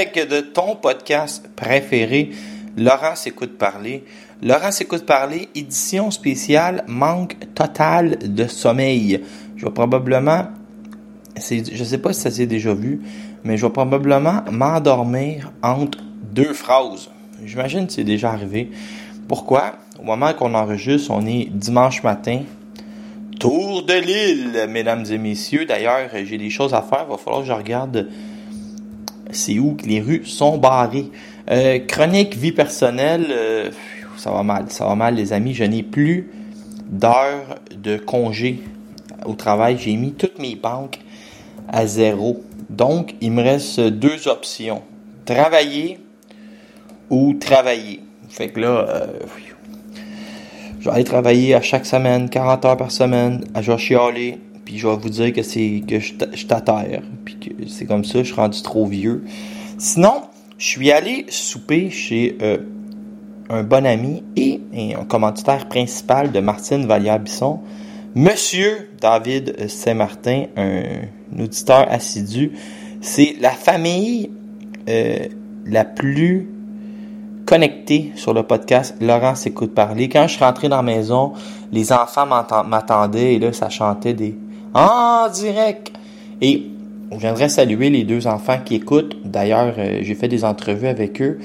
De ton podcast préféré, Laurent s'écoute parler. Laurent s'écoute parler, édition spéciale, manque total de sommeil. Je vais probablement, je sais pas si ça s'est déjà vu, mais je vais probablement m'endormir entre deux phrases. J'imagine que c'est déjà arrivé. Pourquoi? Au moment qu'on enregistre, on est dimanche matin, Tour de l'île, mesdames et messieurs. D'ailleurs, j'ai des choses à faire. Il va falloir que je regarde c'est où que les rues sont barrées. Euh, chronique vie personnelle, euh, ça va mal. Ça va mal, les amis. Je n'ai plus d'heures de congé au travail. J'ai mis toutes mes banques à zéro. Donc, il me reste deux options. Travailler ou travailler. Fait que là, euh, je vais aller travailler à chaque semaine, 40 heures par semaine, je vais chialer, puis je vais vous dire que c'est que je je t'atterre, puis que c'est comme ça, je suis rendu trop vieux. Sinon, je suis allé souper chez euh, un bon ami et, un commanditaire principal de Martine Vallière-Bisson, Monsieur David Saint-Martin, un, un auditeur assidu. C'est la famille euh, la plus connecté sur le podcast Laurent s'écoute parler. Quand je suis rentré dans la maison, les enfants m'attendaient et là, ça chantait des en direct. Et je viendrais saluer les deux enfants qui écoutent. D'ailleurs, euh, j'ai fait des entrevues avec eux.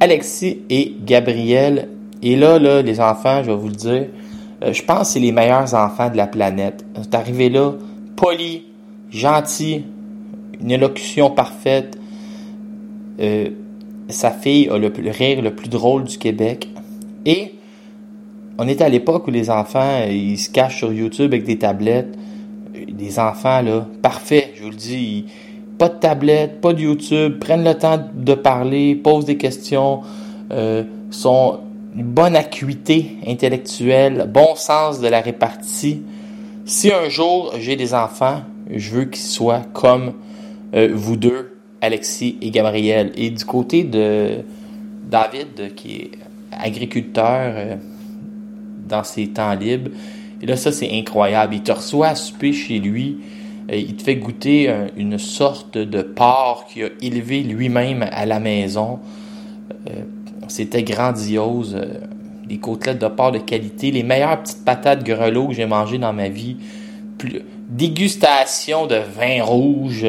Alexis et Gabriel. Et là, là, les enfants, je vais vous le dire, euh, je pense que c'est les meilleurs enfants de la planète. C'est arrivé là, poli, gentil, une élocution parfaite. Euh, sa fille a le, rire le plus drôle du Québec. Et on était à l'époque où les enfants, ils se cachent sur YouTube avec des tablettes. Des enfants, là, parfaits, je vous le dis. pas de tablette, pas de YouTube, prennent le temps de parler, posent des questions, euh, sont une bonne acuité intellectuelle, bon sens de la répartie. Si un jour j'ai des enfants, je veux qu'ils soient comme euh, vous deux, Alexis et Gabriel. Et du côté de David, qui est agriculteur euh, dans ses temps libres, et là, ça, c'est incroyable. Il te reçoit à chez lui. il te fait goûter un- une sorte de porc qu'il a élevé lui-même à la maison. Euh, C'était grandiose. euh, des côtelettes de porc de qualité. Les meilleures petites patates grelots que j'ai mangées dans ma vie. Dégustation de vin rouge,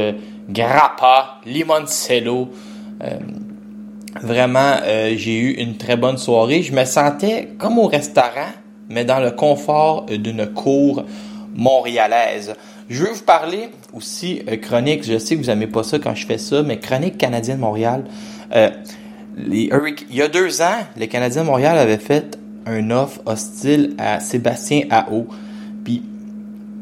grappa, limoncello. Euh, vraiment, euh, j'ai eu une très bonne soirée. Je me sentais comme au restaurant, mais dans le confort d'une cour montréalaise. Je veux vous parler aussi euh, chronique. Je sais que vous n'aimez pas ça quand je fais ça, mais chronique canadienne Montréal. Euh, il y a deux ans, les Canadiens de Montréal avaient fait un offre hostile à Sébastien Ao.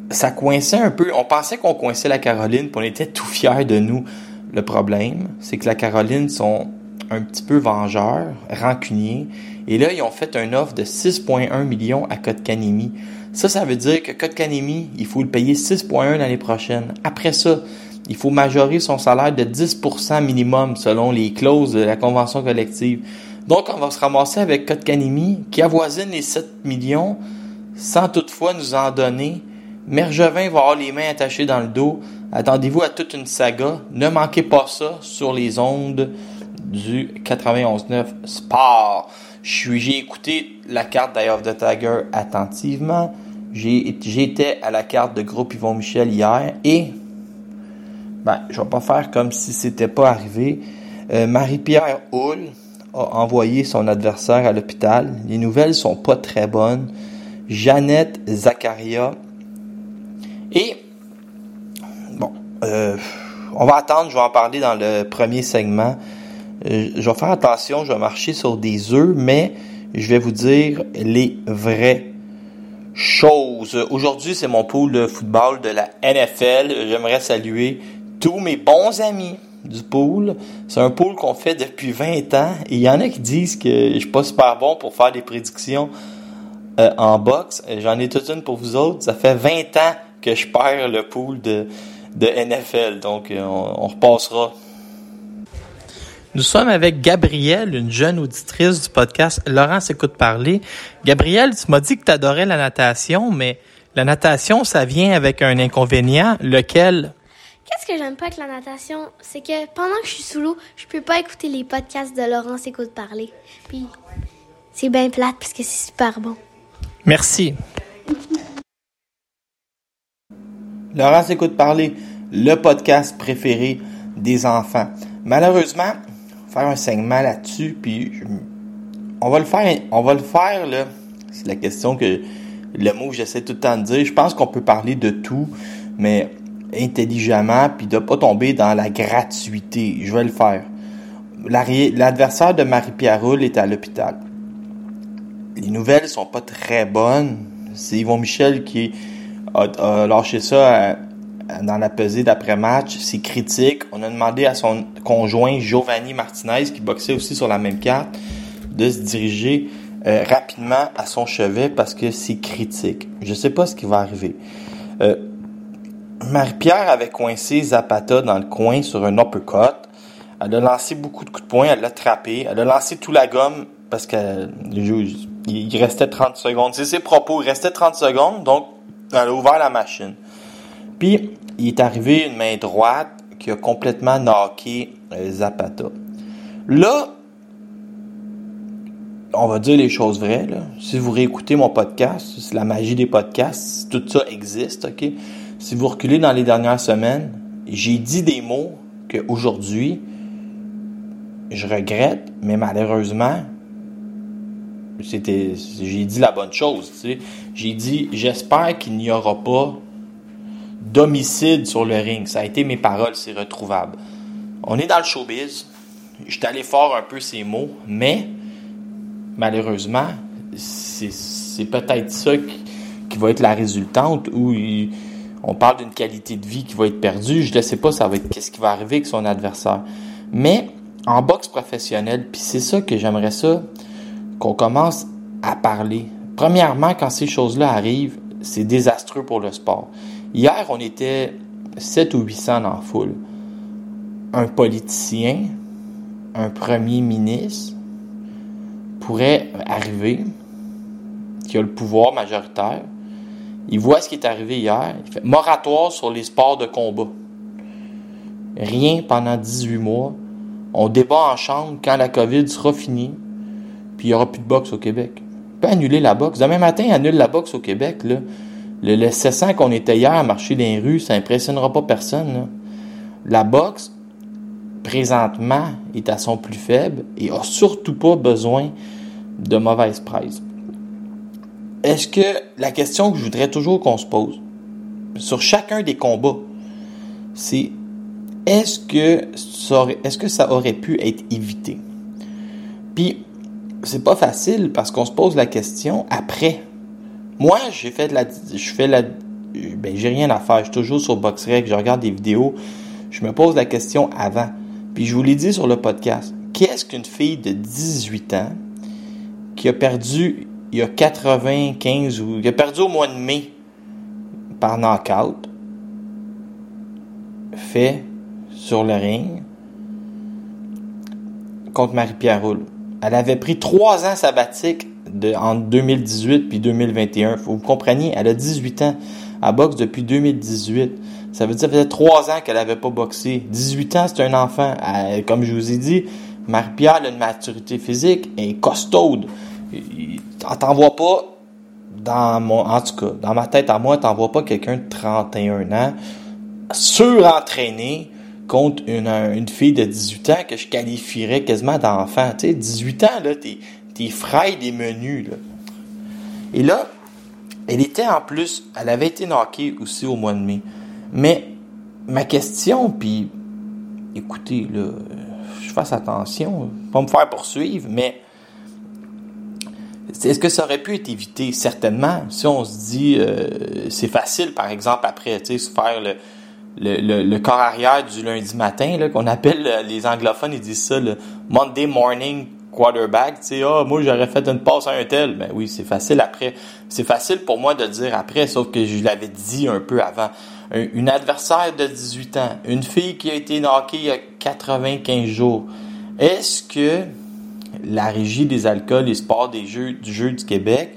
Ça coinçait un peu. On pensait qu'on coinçait la Caroline, puis on était tout fiers de nous. Le problème, c'est que la Caroline sont un petit peu vengeurs, rancuniers. Et là, ils ont fait un offre de 6,1 millions à Kotkanemi. Ça, ça veut dire que Kotkanemi, il faut le payer 6,1 l'année prochaine. Après ça, il faut majorer son salaire de 10% minimum selon les clauses de la convention collective. Donc, on va se ramasser avec Kotkanemi qui avoisine les 7 millions sans toutefois nous en donner. Mergevin va avoir les mains attachées dans le dos. Attendez-vous à toute une saga. Ne manquez pas ça sur les ondes du 91.9 Sport. J'ai écouté la carte of the Tiger attentivement. J'étais à la carte de groupe Yvon Michel hier et ben, je vais pas faire comme si c'était pas arrivé. Euh, Marie-Pierre Hull a envoyé son adversaire à l'hôpital. Les nouvelles sont pas très bonnes. Jeannette Zakaria. Et, bon, euh, on va attendre, je vais en parler dans le premier segment. Euh, je vais faire attention, je vais marcher sur des œufs, mais je vais vous dire les vraies choses. Aujourd'hui, c'est mon pool de football de la NFL. J'aimerais saluer tous mes bons amis du pool. C'est un pool qu'on fait depuis 20 ans. Il y en a qui disent que je suis pas super bon pour faire des prédictions euh, en boxe. J'en ai toute une pour vous autres. Ça fait 20 ans que je perds le pool de, de NFL. Donc, euh, on, on repassera. Nous sommes avec Gabrielle, une jeune auditrice du podcast Laurent s'écoute parler. Gabrielle, tu m'as dit que tu adorais la natation, mais la natation, ça vient avec un inconvénient, lequel? Qu'est-ce que j'aime pas avec la natation, c'est que pendant que je suis sous l'eau, je peux pas écouter les podcasts de Laurence Écoute parler. Puis c'est bien plate parce que c'est super bon. Merci. Laurent s'écoute parler, le podcast préféré des enfants. Malheureusement, faire un segment là-dessus, puis on va le faire, on va faire là. C'est la question que le mot que j'essaie tout le temps de dire. Je pense qu'on peut parler de tout, mais intelligemment, puis de pas tomber dans la gratuité. Je vais le faire. L'adversaire de Marie-Pierre Roule est à l'hôpital. Les nouvelles sont pas très bonnes. C'est Yvon Michel qui a, lâché ça à- dans la pesée d'après-match. C'est critique. On a demandé à son conjoint Giovanni Martinez, qui boxait aussi sur la même carte, de se diriger euh, rapidement à son chevet parce que c'est critique. Je sais pas ce qui va arriver. Euh, Marie-Pierre avait coincé Zapata dans le coin sur un uppercut. Elle a lancé beaucoup de coups de poing, elle l'a trappé. Elle a lancé tout la gomme parce qu'il il restait 30 secondes. C'est ses propos, il restait 30 secondes, donc elle a ouvert la machine. Puis, il est arrivé une main droite qui a complètement knocké euh, Zapata. Là, on va dire les choses vraies. Si vous réécoutez mon podcast, c'est la magie des podcasts, tout ça existe, ok? Si vous reculez dans les dernières semaines, j'ai dit des mots qu'aujourd'hui, je regrette, mais malheureusement, c'était, j'ai dit la bonne chose. tu sais. J'ai dit, j'espère qu'il n'y aura pas d'homicide sur le ring. Ça a été mes paroles, c'est retrouvable. On est dans le showbiz. Je allé fort un peu ces mots, mais malheureusement, c'est, c'est peut-être ça qui, va être la résultante où on parle d'une qualité de vie qui va être perdue. Je ne sais pas ça va être qu'est-ce qui va arriver avec son adversaire. Mais en boxe professionnelle, puis c'est ça que j'aimerais ça qu'on commence à parler. Premièrement, quand ces choses-là arrivent, c'est désastreux pour le sport. Hier, on était 7 ou 800 dans la foule. Un politicien, un premier ministre pourrait arriver, qui a le pouvoir majoritaire, il voit ce qui est arrivé hier, il fait moratoire sur les sports de combat. Rien pendant 18 mois. On débat en chambre quand la COVID sera finie, puis il n'y aura plus de boxe au Québec. Peut annuler la boxe. Demain matin, annule la boxe au Québec. Le, le 700 qu'on était hier à marcher dans les rues, ça impressionnera pas personne. La boxe, présentement, est à son plus faible et a surtout pas besoin de mauvaise presse. Est-ce que la question que je voudrais toujours qu'on se pose sur chacun des combats, c'est est-ce que est-ce que ça aurait pu être évité? Puis c'est pas facile parce qu'on se pose la question après. Moi, j'ai fait de la je fais la ben j'ai rien à faire, je suis toujours sur BoxRec, je regarde des vidéos, je me pose la question avant. Puis je vous l'ai dit sur le podcast. Qu'est-ce qu'une fille de 18 ans qui a perdu il y a 95 ou qui a perdu au mois de mai par knockout fait sur le ring contre Marie-Pierre Roule. Elle avait pris trois ans sabbatique de, entre 2018 puis 2021. Faut vous compreniez, elle a 18 ans. Elle boxe depuis 2018. Ça veut dire ça faisait trois ans qu'elle n'avait pas boxé. 18 ans, c'est un enfant. Comme je vous ai dit, Marie-Pierre a une maturité physique, est costaude. T'en vois pas dans mon, en tout cas, dans ma tête à moi, t'en vois pas quelqu'un de 31 ans, surentraîné, contre une, une fille de 18 ans que je qualifierais quasiment d'enfant. Tu sais, 18 ans, là, t'es, t'es fraille des menus, là. Et là, elle était en plus, elle avait été knockée aussi au mois de mai. Mais ma question, puis écoutez, là, je fasse attention, pas me faire poursuivre, mais est-ce que ça aurait pu être évité? Certainement. Si on se dit, euh, c'est facile, par exemple, après, tu sais, se faire le, le, le, corps arrière du lundi matin, qu'on appelle, euh, les anglophones, ils disent ça, le Monday morning quarterback, tu sais, ah, moi, j'aurais fait une passe à un tel. Ben oui, c'est facile après. C'est facile pour moi de dire après, sauf que je l'avais dit un peu avant. Un- une adversaire de 18 ans, une fille qui a été knockée il y a 95 jours. Est-ce que la Régie des alcools et sports des jeux, du jeu du Québec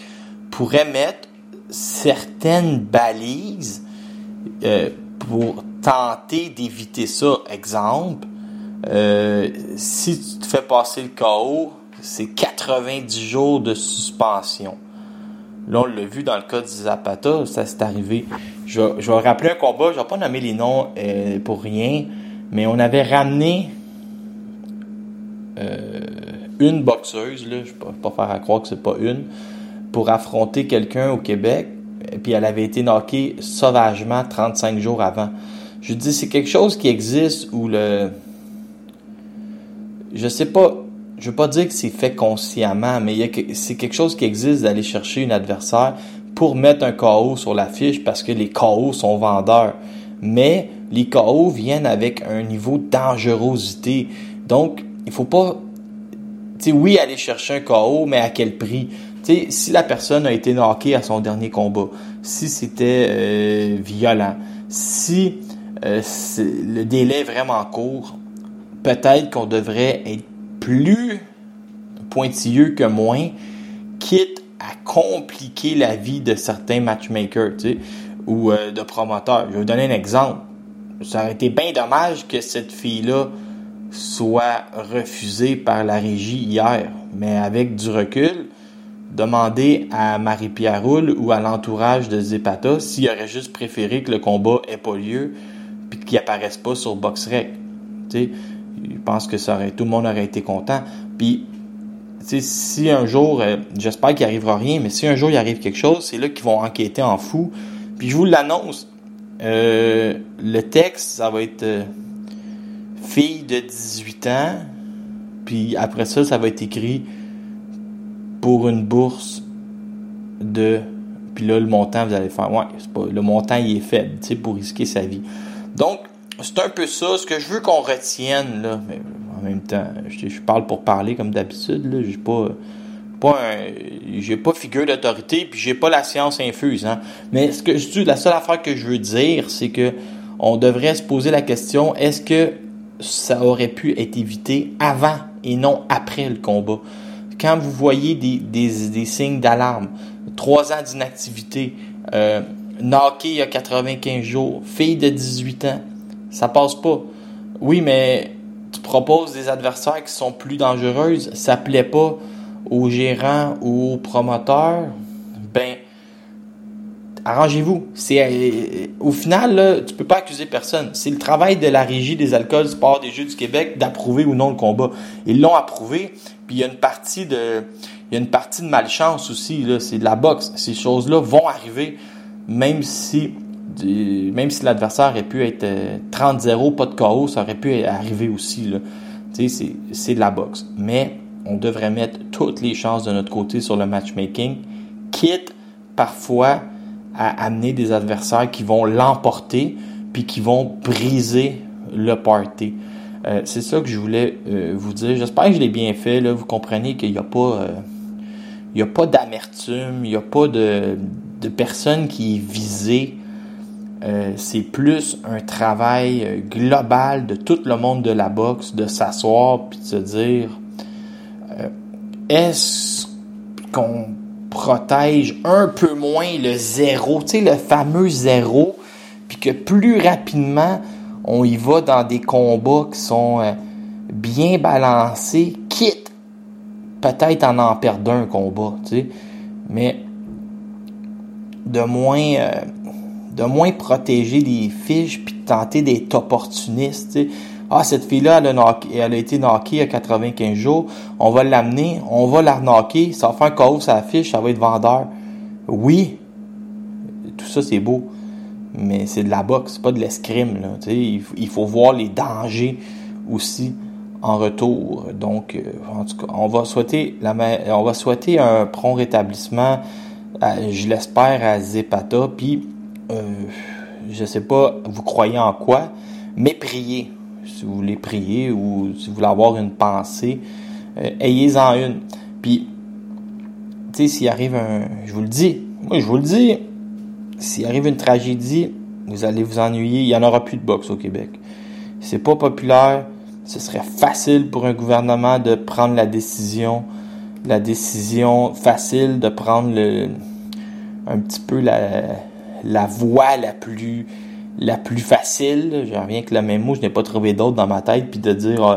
pourrait mettre certaines balises euh, pour tenter d'éviter ça. Exemple, euh, si tu te fais passer le KO, c'est 90 jours de suspension. Là, on l'a vu dans le cas du Zapata, ça s'est arrivé. Je, vais- rappeler un combat, je vais pas nommer les noms euh, pour rien, mais on avait ramené euh, une boxeuse, là, je ne vais pas faire à croire que c'est pas une, pour affronter quelqu'un au Québec, puis elle avait été knockée sauvagement 35 jours avant. Je dis, c'est quelque chose qui existe où le. Je sais pas, je veux pas dire que c'est fait consciemment, mais c'est quelque chose qui existe d'aller chercher un adversaire pour mettre un KO sur la fiche parce que les KO sont vendeurs. Mais les KO viennent avec un niveau de dangerosité. Donc, il faut pas tu oui, aller chercher un KO, mais à quel prix? Tu sais, si la personne a été knockée à son dernier combat, si c'était euh, violent, si euh, le délai est vraiment court, peut-être qu'on devrait être plus pointilleux que moins, quitte à compliquer la vie de certains matchmakers, ou euh, de promoteurs. Je vais vous donner un exemple. Ça aurait été bien dommage que cette fille-là soit refusée par la régie hier. Mais avec du recul, demander à Marie-Pierre Roule ou à l'entourage de Zepata s'il aurait juste préféré que le combat ait pas lieu puis qu'il apparaisse pas sur BoxRec. Tu je pense que ça aurait, tout le monde aurait été content. Puis, si un jour, euh, j'espère qu'il arrivera rien, mais si un jour il arrive quelque chose, c'est là qu'ils vont enquêter en fou. Puis je vous l'annonce, euh, le texte, ça va être euh, fille de 18 ans, puis après ça, ça va être écrit pour une bourse de. Puis là, le montant, vous allez faire, ouais, le montant, il est faible, tu sais, pour risquer sa vie. Donc, c'est un peu ça. Ce que je veux qu'on retienne, là, mais en même temps, je, parle pour parler comme d'habitude, là, j'ai pas. Pas j'ai pas figure d'autorité puis j'ai pas la science infuse hein. mais ce que je la seule affaire que je veux dire c'est que on devrait se poser la question est-ce que ça aurait pu être évité avant et non après le combat? Quand vous voyez des, des, des signes d'alarme, trois ans d'inactivité, euh, knocké il y a 95 jours, fille de 18 ans, ça passe pas. Oui, mais tu proposes des adversaires qui sont plus dangereuses, ça plaît pas aux gérants ou aux promoteurs, ben arrangez-vous. C'est euh, au final là, tu peux pas accuser personne. C'est le travail de la régie des alcools, sport des jeux du Québec d'approuver ou non le combat. Ils l'ont approuvé, puis il y a une partie de il y a une partie de malchance aussi là, c'est de la boxe. Ces choses-là vont arriver même si même si l'adversaire aurait pu être euh, 30-0, pas de KO, ça aurait pu arriver aussi c'est de la boxe. Mais on devrait mettre toutes les chances de notre côté sur le matchmaking, quitte parfois à amener des adversaires qui vont l'emporter puis qui vont briser le party. Euh, c'est ça que je voulais euh, vous dire. J'espère que je l'ai bien fait. Là. Vous comprenez qu'il n'y a pas, euh, il a pas d'amertume, il n'y a pas de, de personne qui est visée. Euh, c'est plus un travail euh, global de tout le monde de la boxe, de s'asseoir puis de se dire euh, est-ce qu'on protège un peu moins le zéro, tu sais, le fameux zéro, puis que plus rapidement on y va dans des combats qui sont bien balancés, quitte peut-être en en perdre un combat, tu sais, mais de moins, euh, de moins protéger les fiches puis de tenter d'être opportuniste. Ah, cette fille-là, elle, elle a été knockée à 95 jours. On va l'amener, on va la knocker, ça va faire un sur la fiche, ça va être vendeur. Oui, tout ça c'est beau, mais c'est de la boxe, c'est pas de l'escrime. Il, il faut voir les dangers aussi en retour. Donc, euh, en tout cas, on va souhaiter, on va souhaiter un prompt rétablissement, à- je l'espère, à Zepata. Puis, euh, je sais pas, vous croyez en quoi, mais priez. Si vous voulez prier ou si vous voulez avoir une pensée, euh, ayez-en une. Puis, tu sais, s'il arrive un. Je vous le dis, moi je vous le dis, s'il arrive une tragédie, vous allez vous ennuyer. Il n'y en aura plus de boxe au Québec. C'est pas populaire. Ce serait facile pour un gouvernement de prendre la décision, la décision facile de prendre le, un petit peu la, voie la plus, la plus facile. Je reviens avec le même mot, je n'ai pas trouvé d'autre dans ma tête, puis de dire, euh,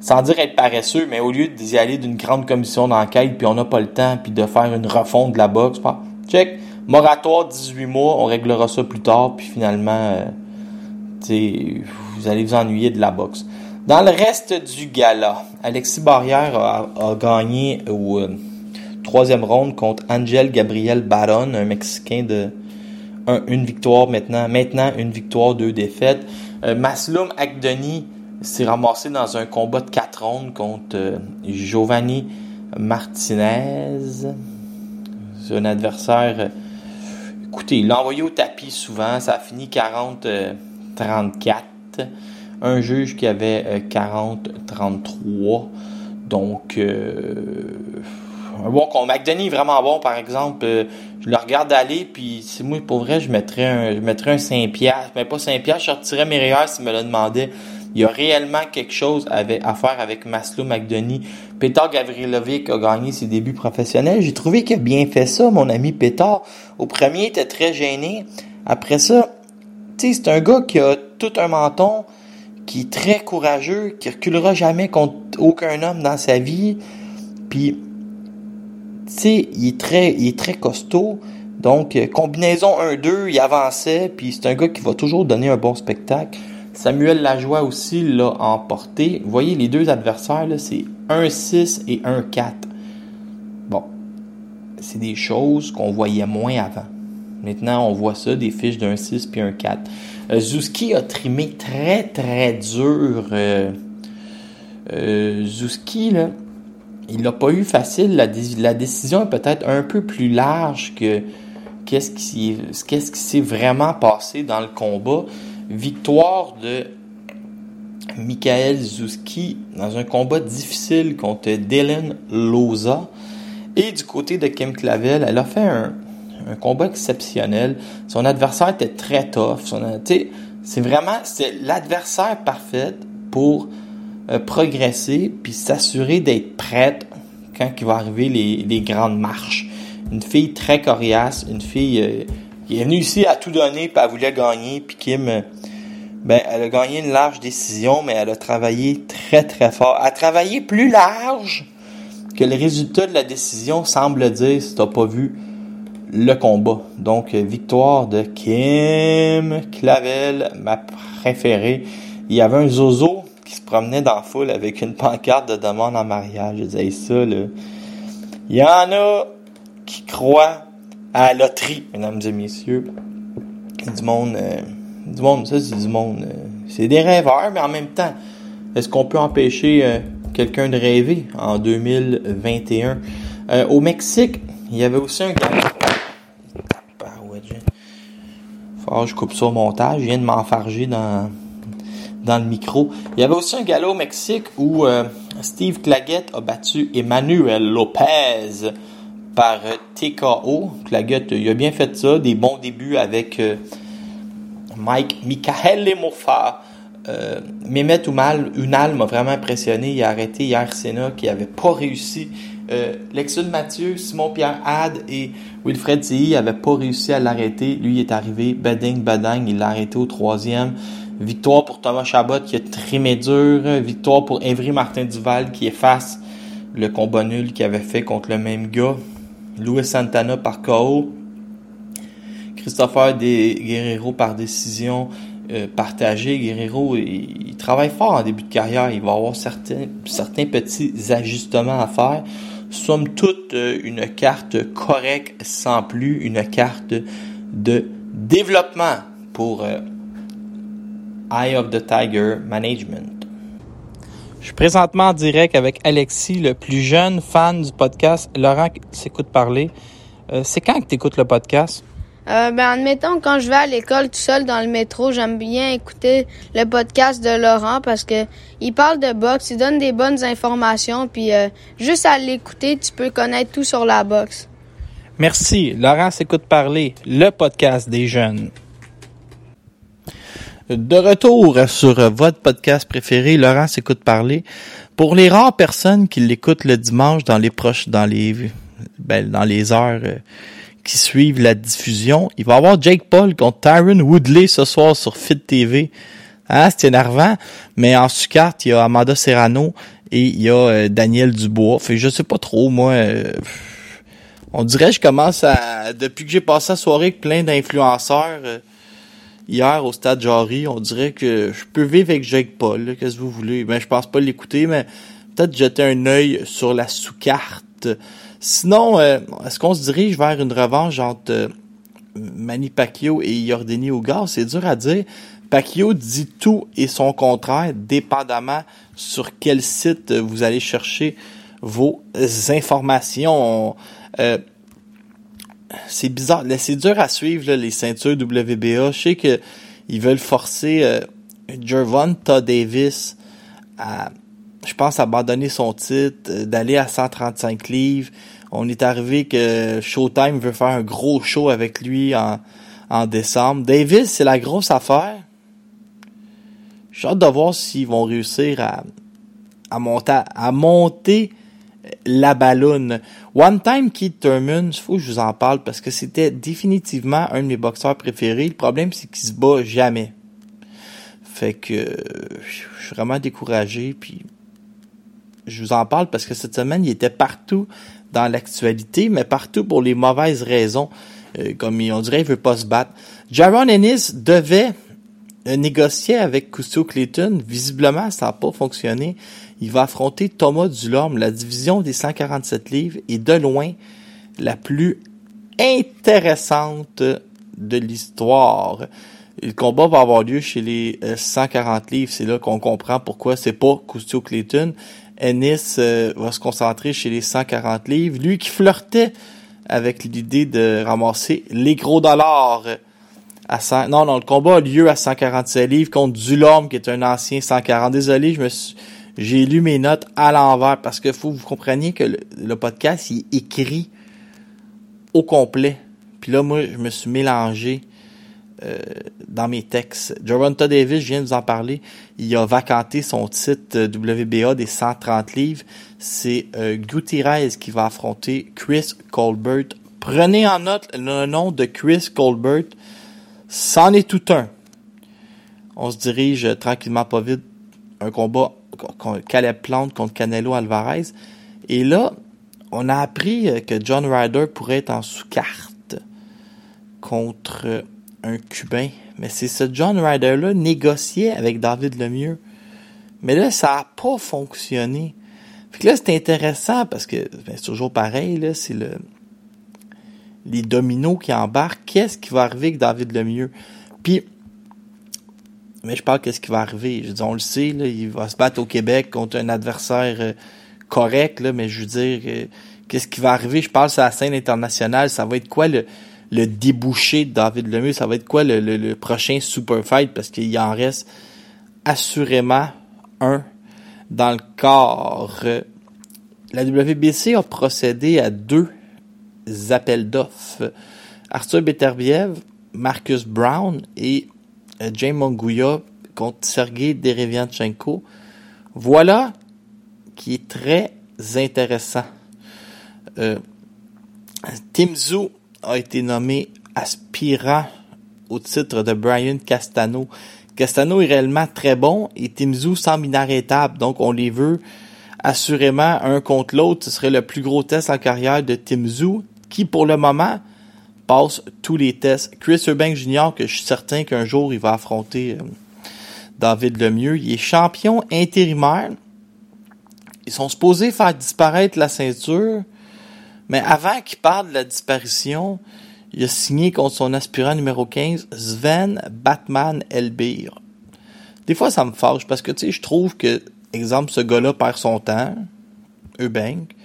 sans dire être paresseux, mais au lieu d'y aller d'une grande commission d'enquête, puis on n'a pas le temps, puis de faire une refonte de la boxe, pas, check, moratoire 18 mois, on réglera ça plus tard, puis finalement, euh, vous allez vous ennuyer de la boxe. Dans le reste du gala, Alexis Barrière a, gagné au euh, troisième ronde contre Angel Gabriel Baron, un Mexicain de un- une victoire maintenant, maintenant une victoire, deux défaites. Euh, Masloum Akdeni s'est ramassé dans un combat de quatre rondes contre euh, Giovanni Martinez. C'est un adversaire. euh, écoutez, il l'a envoyé au tapis souvent. Ça a fini 40-34. Un juge qui avait euh, 40-33. Donc, euh, bon combat. McDonnie est vraiment bon, par exemple. Euh, je le regarde aller, puis c'est moi, pour vrai, je mettrais un, je mettrais un 5 piastres. Mais pas 5 piastres, je retirais mes rayures s'il me le demandait. Il y a réellement quelque chose à faire avec Maslow McDonnie. Petar Gavrilovic a gagné ses débuts professionnels. J'ai trouvé qu'il a bien fait ça, mon ami Petar. Au premier, il était très gêné. Après ça, tu sais, c'est un gars qui a tout un menton, qui est très courageux, qui reculera jamais contre aucun homme dans sa vie. Puis, tu sais, il est très, il est très costaud. Donc, euh, combinaison 1-2, il avançait, puis c'est un gars qui va toujours donner un bon spectacle. Samuel Lajoie aussi l'a emporté. Vous voyez, les deux adversaires, c'est 1-6 et 1-4. Bon, c'est des choses qu'on voyait moins avant. Maintenant, on voit ça, des fiches d'un 6 puis un 4. Euh, Zuski a trimé très, très dur. Euh, euh, Zuski, là, il l'a pas eu facile. La, dé- la décision est peut-être un peu plus large que qu'est-ce qui qu'est-ce qui s'est vraiment passé dans le combat. Victoire de Michael Zuski dans un combat difficile contre Dylan Loza. Et du côté de Kim Clavel, elle a fait un, un combat exceptionnel. Son adversaire était très tough. C'est vraiment c'est l'adversaire parfait pour euh, progresser puis s'assurer d'être prête quand il va arriver les, les grandes marches. Une fille très coriace, une fille euh, qui est venue ici à tout donner puis elle voulait gagner puis Kim euh, ben, elle a gagné une large décision, mais elle a travaillé très très fort. Elle a travaillé plus large que le résultat de la décision semble dire si t'as pas vu le combat. Donc, victoire de Kim Clavel, ma préférée. Il y avait un zozo qui se promenait dans la foule avec une pancarte de demande en mariage. Je disais ça, là. Il y en a qui croient à la loterie, mesdames et messieurs. Du monde, euh, du monde, ça c'est du monde. euh, c'est des rêveurs, mais en même temps, est-ce qu'on peut empêcher euh, quelqu'un de rêver en 2021? Euh, au Mexique, il y avait aussi un gars. Que je coupe ça au montage. Je viens de m'enfarger dans, dans le micro. Il y avait aussi un gala au Mexique où euh, Steve Claggett a battu Emmanuel Lopez par euh, TKO. Claggett, il a bien fait ça. Des bons débuts avec euh, Mike Michael Mofa. Euh, Mehmet Oumal, Unal m'a vraiment impressionné. Il a arrêté hier Senna qui avait pas réussi. Euh, Lexul Mathieu, Simon-Pierre Had et Wilfred Tilly n'avaient pas réussi à l'arrêter. Lui est arrivé, bading, badang, il l'a arrêté au troisième. Victoire pour Thomas Chabot qui a trimé dur. Victoire pour Evry Martin Duval qui efface le combat nul qu'il avait fait contre le même gars. Louis Santana par KO. Christopher Guerrero par décision euh, partagée. Guerrero, il, il travaille fort en début de carrière. Il va avoir certains petits ajustements à faire. Somme toute, euh, une carte correcte sans plus, une carte de développement pour euh, Eye of the Tiger Management. Je suis présentement en direct avec Alexis, le plus jeune fan du podcast Laurent s'écoute parler. Euh, c'est quand que tu écoutes le podcast? Euh, ben, admettons, quand je vais à l'école tout seul dans le métro, j'aime bien écouter le podcast de Laurent parce que il parle de boxe, il donne des bonnes informations, puis euh, juste à l'écouter, tu peux connaître tout sur la boxe. Merci. Laurent s'écoute parler, le podcast des jeunes. De retour sur votre podcast préféré, Laurent s'écoute parler. Pour les rares personnes qui l'écoutent le dimanche dans les proches, dans les, ben, dans les heures euh, qui suivent la diffusion, il va y avoir Jake Paul contre Tyron Woodley ce soir sur Fit TV. Hein, c'est énervant, mais en sous-carte, il y a Amanda Serrano et il y a euh, Daniel Dubois. Fait je sais pas trop, moi. euh, on dirait que je commence à. Depuis que j'ai passé la soirée avec plein d'influenceurs euh, hier au stade Jarry, on dirait que je peux vivre avec Jake Paul, qu'est-ce que vous voulez? Ben je pense pas l'écouter, mais peut-être jeter un œil sur la sous-carte. Sinon, euh, est-ce qu'on se dirige vers une revanche entre Manny Pacquiao et Yordeni Ougar? C'est dur à dire. Pacquiao dit tout et son contraire, dépendamment sur quel site vous allez chercher vos informations. Euh, c'est bizarre. C'est dur à suivre là, les ceintures WBA. Je sais que ils veulent forcer euh, Gervonta Davis à, je pense, abandonner son titre, euh, d'aller à 135 livres. On est arrivé que Showtime veut faire un gros show avec lui en, en décembre. Davis, c'est la grosse affaire. J'ai hâte de voir s'ils vont réussir à, à monter, à monter la ballonne. One Time Keith Thurman, il faut que je vous en parle parce que c'était définitivement un de mes boxeurs préférés. Le problème, c'est qu'il se bat jamais. Fait que euh, je suis vraiment découragé. Puis je vous en parle parce que cette semaine, il était partout dans l'actualité, mais partout pour les mauvaises raisons. Euh, comme on dirait, il veut pas se battre. Jaron Ennis devait euh, négocier avec Custio Clayton. Visiblement, ça n'a pas fonctionné. Il va affronter Thomas Dulorme. La division des 147 livres est de loin la plus intéressante de l'histoire. Le combat va avoir lieu chez les euh, 140 livres. C'est là qu'on comprend pourquoi c'est pas Custio Clayton. Ennis va se concentrer chez les 140 livres? Lui qui flirtait avec l'idée de ramasser les gros dollars à 100. Non, non, le combat a lieu à 147 livres contre Dulorme, qui est un ancien 140. Désolé, je me j'ai lu mes notes à l'envers parce que faut que vous compreniez que le, le podcast, il est écrit au complet. Puis là, moi, je me suis mélangé euh, dans mes textes. Gervonta Davis, je viens de vous en parler, il a vacanté son titre euh, WBA des 130 livres. C'est euh, Gutierrez qui va affronter Chris Colbert. Prenez en note le nom de Chris Colbert. C'en est tout un. On se dirige tranquillement pas vite. Un combat Caleb Plante contre Canelo Alvarez. Et là, on a appris que John Ryder pourrait être en sous-carte contre un Cubain. Mais c'est ce John Ryder-là négociait avec David Lemieux. Mais là, ça n'a pas fonctionné. Fait que là, c'est intéressant parce que ben, c'est toujours pareil, là, c'est le les dominos qui embarquent. Qu'est-ce qui va arriver avec David Lemieux? Puis, mais je parle qu'est-ce qui va arriver? Je dis, on le sait, là, il va se battre au Québec contre un adversaire euh, correct, là, mais je veux dire, euh, qu'est-ce qui va arriver? Je parle sur la scène internationale. Ça va être quoi le, le débouché de David Lemieux? Ça va être quoi le, prochain super fight? Parce qu'il en reste assurément un dans le corps. La WBC a procédé à deux appels d'offres. Arthur Beterbiev, Marcus Brown et euh, James Monguia contre Sergei Derevianchenko. Voilà qui est très intéressant. Euh, Tim a été nommé aspirant au titre de Brian Castano. Castano est réellement très bon et Tim Tzu semble inarrêtable, donc on les veut assurément un contre l'autre. Ce serait le plus gros test en carrière de Tim Tzu, qui pour le moment passe tous les tests. Chris Eubank Jr., que je suis certain qu'un jour il va affronter euh, David Lemieux, il est champion intérimaire. Ils sont supposés faire disparaître la ceinture, mais avant qu'il parle de la disparition, il a signé contre son aspirant numéro 15, Sven Batman Elbir. Des fois, ça me fâche parce que, tu sais, je trouve que, exemple, ce gars-là perd son temps, Eubank.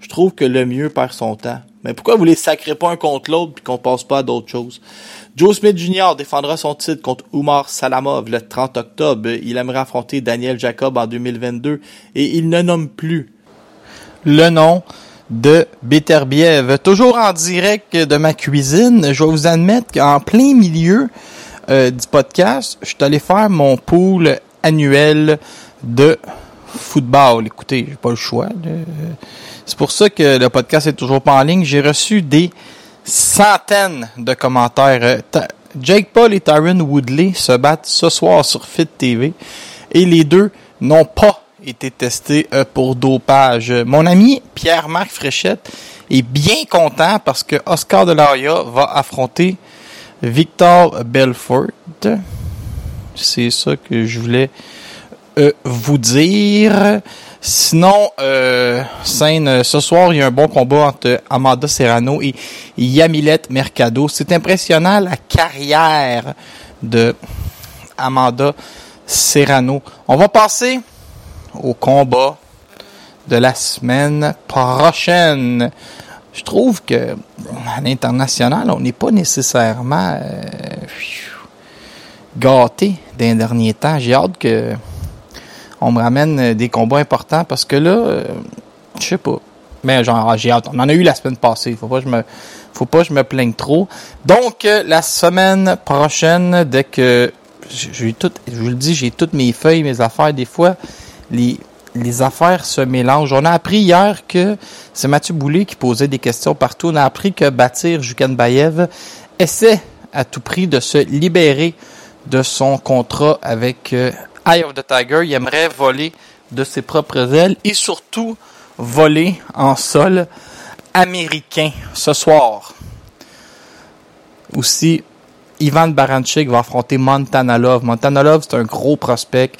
Je trouve que le mieux perd son temps. Mais pourquoi vous les sacrez pas un contre l'autre puis qu'on passe pas à d'autres choses? Joe Smith Jr. défendra son titre contre Umar Salamov le 30 octobre. Il aimerait affronter Daniel Jacob en 2022 et il ne nomme plus le nom de Beterbiev. Toujours en direct de ma cuisine, je vais vous admettre qu'en plein milieu euh, du podcast, je suis allé faire mon pool annuel de football. Écoutez, j'ai pas le choix. C'est pour ça que le podcast est toujours pas en ligne. J'ai reçu des centaines de commentaires. Euh, Jake Paul et Tyron Woodley se battent ce soir sur Fit TV et les deux n'ont pas été testés euh, pour dopage. Mon ami Pierre-Marc Fréchette est bien content parce que Oscar de la va affronter Victor Belfort. C'est ça que je voulais euh, vous dire. Sinon, euh, ce soir, il y a un bon combat entre Amanda Serrano et Yamilet Mercado. C'est impressionnant la carrière de Amanda Serrano. On va passer au combat de la semaine prochaine. Je trouve que à l'international, on n'est pas nécessairement euh, gâté d'un dernier temps. J'ai hâte que on me ramène des combats importants parce que là, euh, je sais pas. Mais genre, j'ai hâte. On en a eu la semaine passée. Faut pas que je me, faut pas que je me plaigne trop. Donc, euh, la semaine prochaine, dès que j'ai tout, je vous le dis, j'ai toutes mes feuilles, mes affaires. Des fois, les, affaires se mélangent. On a appris hier que c'est Mathieu Boulay qui posait des questions partout. On a appris que Bâtir Bayev essaie à tout prix de se libérer de son contrat avec Eye of the Tiger, il aimerait voler de ses propres ailes et surtout voler en sol américain ce soir. Aussi, Ivan Baranchik va affronter Montana Love. Montana Love, c'est un gros prospect.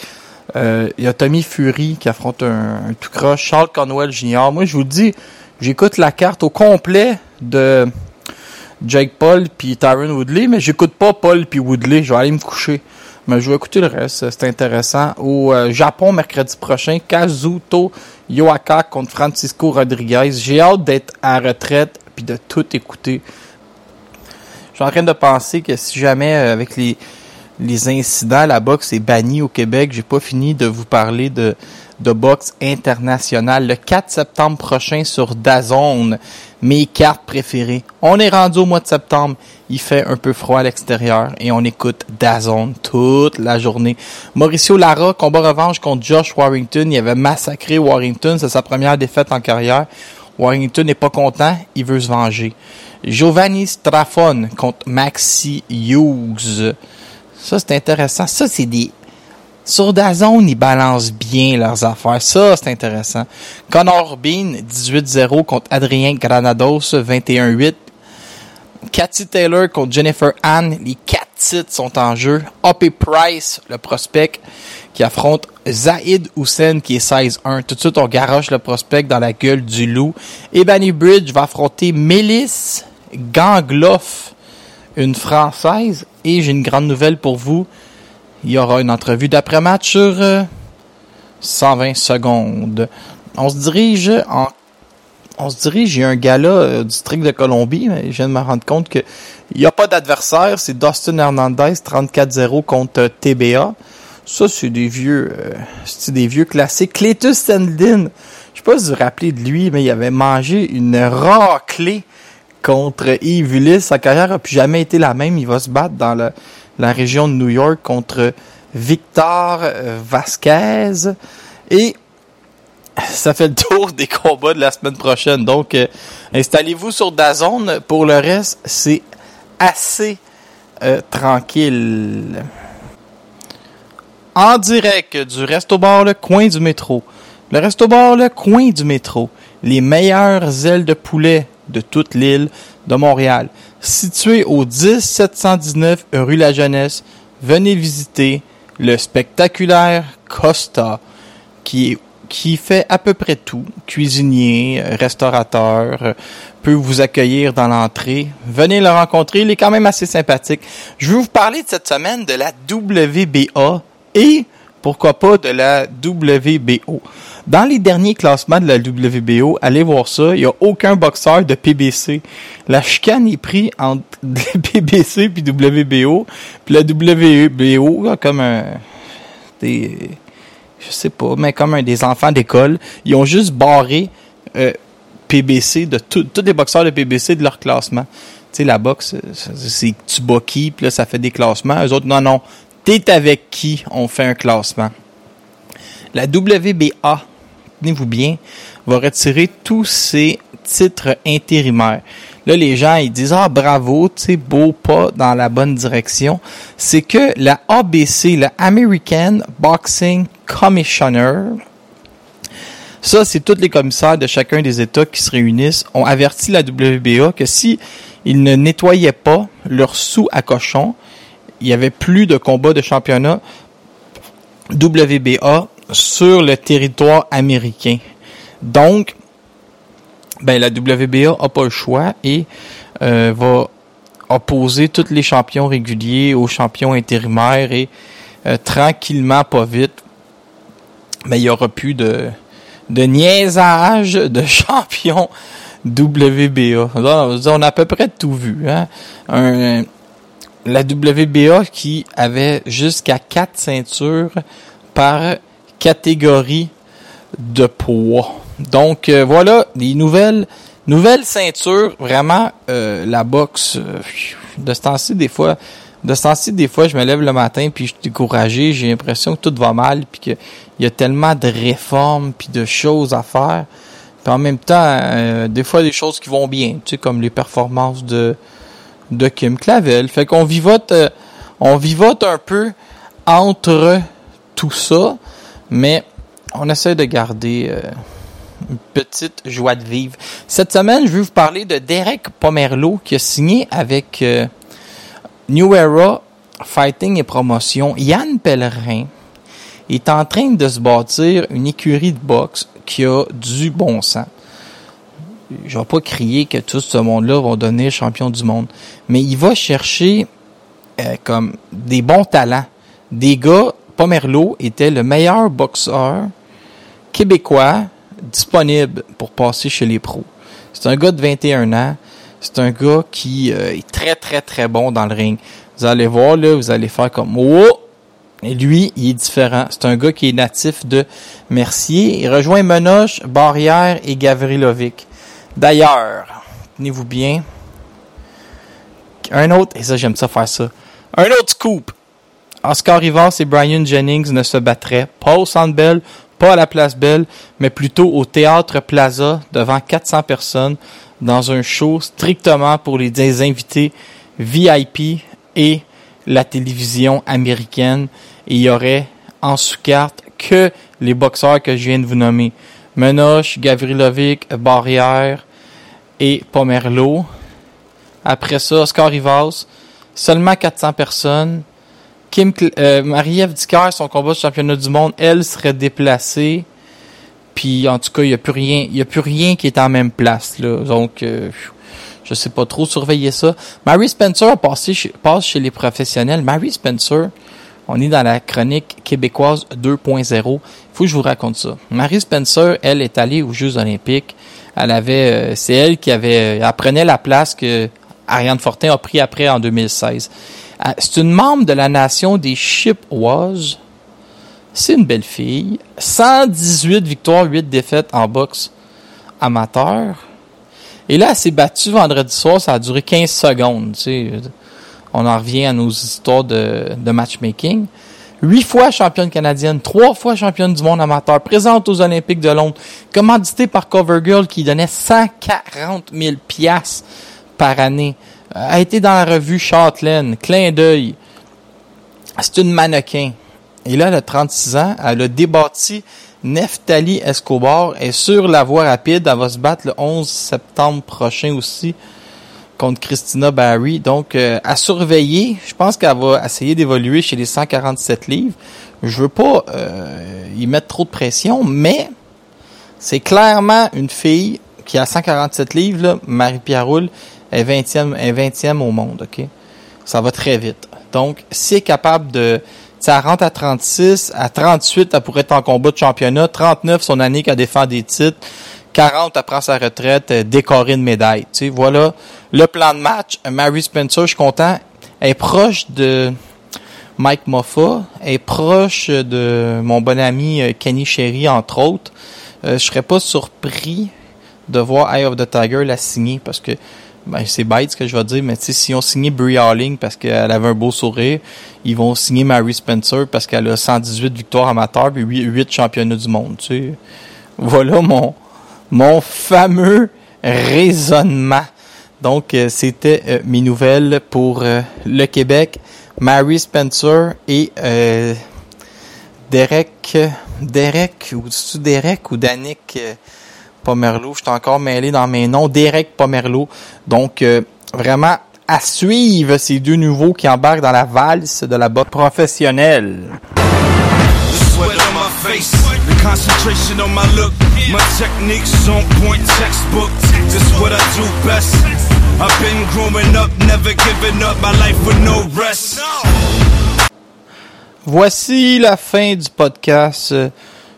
Euh, il y a Tommy Fury qui affronte un, tout croche. Charles Conwell Jr. Moi, je vous dis, j'écoute la carte au complet de Jake Paul puis Tyron Woodley, mais j'écoute pas Paul puis Woodley. Je vais aller me coucher. Mais je vais écouter le reste, c'est intéressant. Au euh, Japon, mercredi prochain, Kazuto Yoaka contre Francisco Rodriguez. J'ai hâte d'être à retraite puis de tout écouter. Je suis en train de penser que si jamais euh, avec les, les incidents, la boxe est bannie au Québec, j'ai pas fini de vous parler de, boxe internationale. Le 4 septembre prochain sur Dazone, mes cartes préférées. On est rendu au mois de septembre il fait un peu froid à l'extérieur et on écoute Dazone toute la journée. Mauricio Lara, combat revanche contre Josh Warrington. Il avait massacré Warrington. C'est sa première défaite en carrière. Warrington n'est pas content. Il veut se venger. Giovanni Strafon contre Maxi Hughes. Ça, c'est intéressant. Ça, c'est des... Sur Dazone, ils balancent bien leurs affaires. Ça, c'est intéressant. Connor Bean, 18-0 contre Adrien Granados, 21-8. Cathy Taylor contre Jennifer Ann. Les quatre titres sont en jeu. Hoppy Price, le prospect, qui affronte Zaid Hussein, qui est 16-1. Tout de suite, on garoche le prospect dans la gueule du loup. Ebony Bridge va affronter Mélis Gangloff, une Française. Et j'ai une grande nouvelle pour vous. Il y aura une entrevue d'après-match sur 120 euh, secondes. On se dirige en on se dirige, il y a un gars-là euh, du district de Colombie, mais je viens de me rendre compte que il n'y a pas d'adversaire, c'est Dustin Hernandez 34-0 contre euh, TBA. Ça, c'est des vieux, euh, c'est des vieux classiques. Cletus Sandlin, je sais pas si vous vous rappelez de lui, mais il avait mangé une raclée contre Yves Ulysse. Sa carrière n'a plus jamais été la même. Il va se battre dans la région de New York contre Victor Vasquez. Et ça fait le tour des combats de la semaine prochaine. Donc, euh, installez-vous sur Dazone. Pour le reste, c'est assez euh, tranquille. En direct du Resto Bar Le Coin du métro. Le Resto Bar Le Coin du métro. Les meilleures ailes de poulet de toute l'île de Montréal. Situé au 10719 rue La Jeunesse, venez visiter le spectaculaire Costa qui qui fait à peu près tout, cuisinier, euh, restaurateur, euh, peut vous accueillir dans l'entrée. Venez le rencontrer, il est quand même assez sympathique. Je vais vous parler de cette semaine de la WBA et pourquoi pas de la WBO. Dans les derniers classements de la WBO, allez voir ça, il n'y a aucun boxeur de PBC. La chicane est prise entre PBC puis WBO, puis la WBO comme un des je sais pas, mais comme des enfants d'école, ils ont juste barré euh, PBC de tous les boxeurs de PBC de leur classement. Tu sais, la boxe, c'est tu bats qui, puis là, ça fait des classements. Eux autres, non, non. T'es avec qui? On fait un classement. La WBA, tenez-vous bien, va retirer tous ces titres intérimaires. Là, les gens, ils disent, ah, bravo, tu sais, beau pas dans la bonne direction. C'est que la ABC, la American Boxing Commissioner, ça, c'est tous les commissaires de chacun des États qui se réunissent, ont averti la WBA que si ils ne nettoyaient pas leur sous à cochon, il y avait plus de combats de championnat WBA sur le territoire américain. Donc, ben la WBA a pas le choix et euh, va opposer tous les champions réguliers aux champions intérimaires et euh, tranquillement, pas vite, mais ben, il y aura plus de de niaisage de champions WBA. On a à peu près tout vu. Hein? Un, la WBA qui avait jusqu'à quatre ceintures par catégorie de poids. Donc euh, voilà, les nouvelles nouvelles ceintures, vraiment euh, la boxe euh, de ce temps-ci des fois de ce temps-ci des fois je me lève le matin puis je suis découragé, j'ai l'impression que tout va mal puis qu'il y a tellement de réformes puis de choses à faire. Puis en même temps, des fois des choses qui vont bien, tu sais comme les performances de de Kim Clavel. Fait qu'on vivote on vivote un peu entre tout ça, mais on essaie de garder une petite joie de vivre. Cette semaine, je vais vous parler de Derek Pomerleau qui a signé avec euh, New Era Fighting et Promotion. Yann Pellerin est en train de se bâtir une écurie de boxe qui a du bon sens. Je vais pas crier que tout ce monde-là va donner champion du monde, mais il va chercher euh, comme des bons talents. Des gars, Pomerleau était le meilleur boxeur québécois disponible pour passer chez les pros. C'est un gars de 21 ans. C'est un gars qui euh, est très, très, très bon dans le ring. Vous allez voir, là, vous allez faire comme Oh! Et lui, il est différent. C'est un gars qui est natif de Mercier. Il rejoint Menoche, Barrière et Gavrilovic. D'ailleurs, tenez-vous bien. Un autre, et ça, j'aime ça faire ça. Un autre scoop. Oscar Rivas et Brian Jennings ne se battraient pas au Sandbell, pas à la Place Belle, mais plutôt au Théâtre Plaza devant 400 personnes dans un show strictement pour les invités VIP et la télévision américaine. Et il y aurait en sous-carte que les boxeurs que je viens de vous nommer. Menoche, Gavrilovic, Barrière et Pomerlo. Après ça, Oscar Rivas. Seulement 400 personnes. Kim, euh, Marie-Ève son combat de championnat du monde, elle serait déplacée. Puis en tout cas, il n'y a plus rien, il y a plus rien qui est en même place là. Donc euh, je sais pas trop surveiller ça. Mary Spencer a passe chez les professionnels. Mary Spencer, on est dans la chronique québécoise 2.0. Il faut que je vous raconte ça. Mary Spencer, elle est allée aux Jeux Olympiques. Elle avait, euh, c'est elle qui avait, elle prenait la place que Ariane Fortin a pris après en 2016. Ah, c'est une membre de la nation des Chippewas. C'est une belle fille. 118 victoires, 8 défaites en boxe amateur. Et là, elle s'est battue vendredi soir. Ça a duré 15 secondes. On en revient à nos histoires de, matchmaking. Huit fois championne canadienne, trois fois championne du monde amateur, présente aux Olympiques de Londres, commanditée par Covergirl qui donnait 140 000 piastres par année a été dans la revue Châtelaine, clin d'œil. C'est une mannequin. Et là, elle a 36 ans, elle a débattu Neftali Escobar est sur la voie rapide. Elle va se battre le 11 septembre prochain aussi contre Christina Barry. Donc, euh, à surveiller. Je pense qu'elle va essayer d'évoluer chez les 147 livres. Je veux pas euh, y mettre trop de pression, mais c'est clairement une fille qui a 147 livres, Marie-Pierre Roule, est 20e, est 20e au monde, OK? Ça va très vite. Donc, si elle est capable de... Ça rentre à 36, à 38, elle pourrait être en combat de championnat. 39, son année qu'elle défend des titres. 40, elle prend sa retraite, euh, décorée de médaille. Tu sais, voilà le plan de match. Mary Spencer, je suis content. Elle est proche de Mike Moffa. Elle est proche de mon bon ami euh, Kenny Sherry, entre autres. Euh, je serais pas surpris de voir Eye of the Tiger la signer parce que ben, c'est bête ce que je vais dire, mais si on signé Brie Harling parce qu'elle avait un beau sourire, ils vont signer Mary Spencer parce qu'elle a 118 victoires amateurs et 8, 8 championnats du monde. Voilà mon, mon fameux raisonnement. Donc, euh, c'était euh, mes nouvelles pour euh, le Québec. Mary Spencer et Derek, Derek, ou c'est Derek ou Danick Pomerleau? Je suis encore mêlé dans mes noms. Derek Pomerleau. Donc, vraiment à suivre ces deux nouveaux qui embarquent dans la valse de la boxe professionnelle. Voici la fin du podcast. Euh,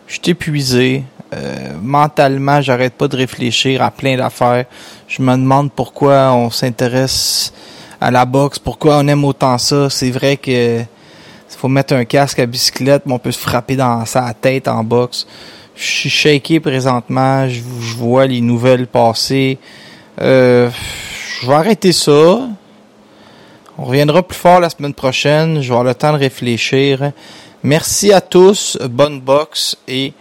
Je suis épuisé. Euh, mentalement, j'arrête pas de réfléchir à plein d'affaires. Je me demande pourquoi on s'intéresse à la boxe, pourquoi on aime autant ça. C'est vrai que faut mettre un casque à bicyclette, mais on peut se frapper dans sa tête en boxe. Je suis shaké présentement. Je, je vois les nouvelles passer. Euh, je vais arrêter ça. On reviendra plus fort la semaine prochaine. Je vais avoir le temps de réfléchir. Merci à tous. Bonne boxe et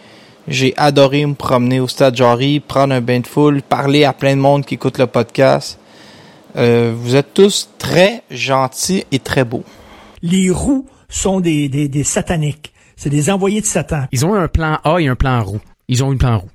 j'ai adoré me promener au stade Jarry, prendre un bain de foule, parler à plein de monde qui écoute le podcast. Euh, vous êtes tous très gentils et très beaux. Les roues sont des, des, des sataniques. C'est des envoyés de Satan. Ils ont un plan A et un plan roux. Ils ont un plan roux.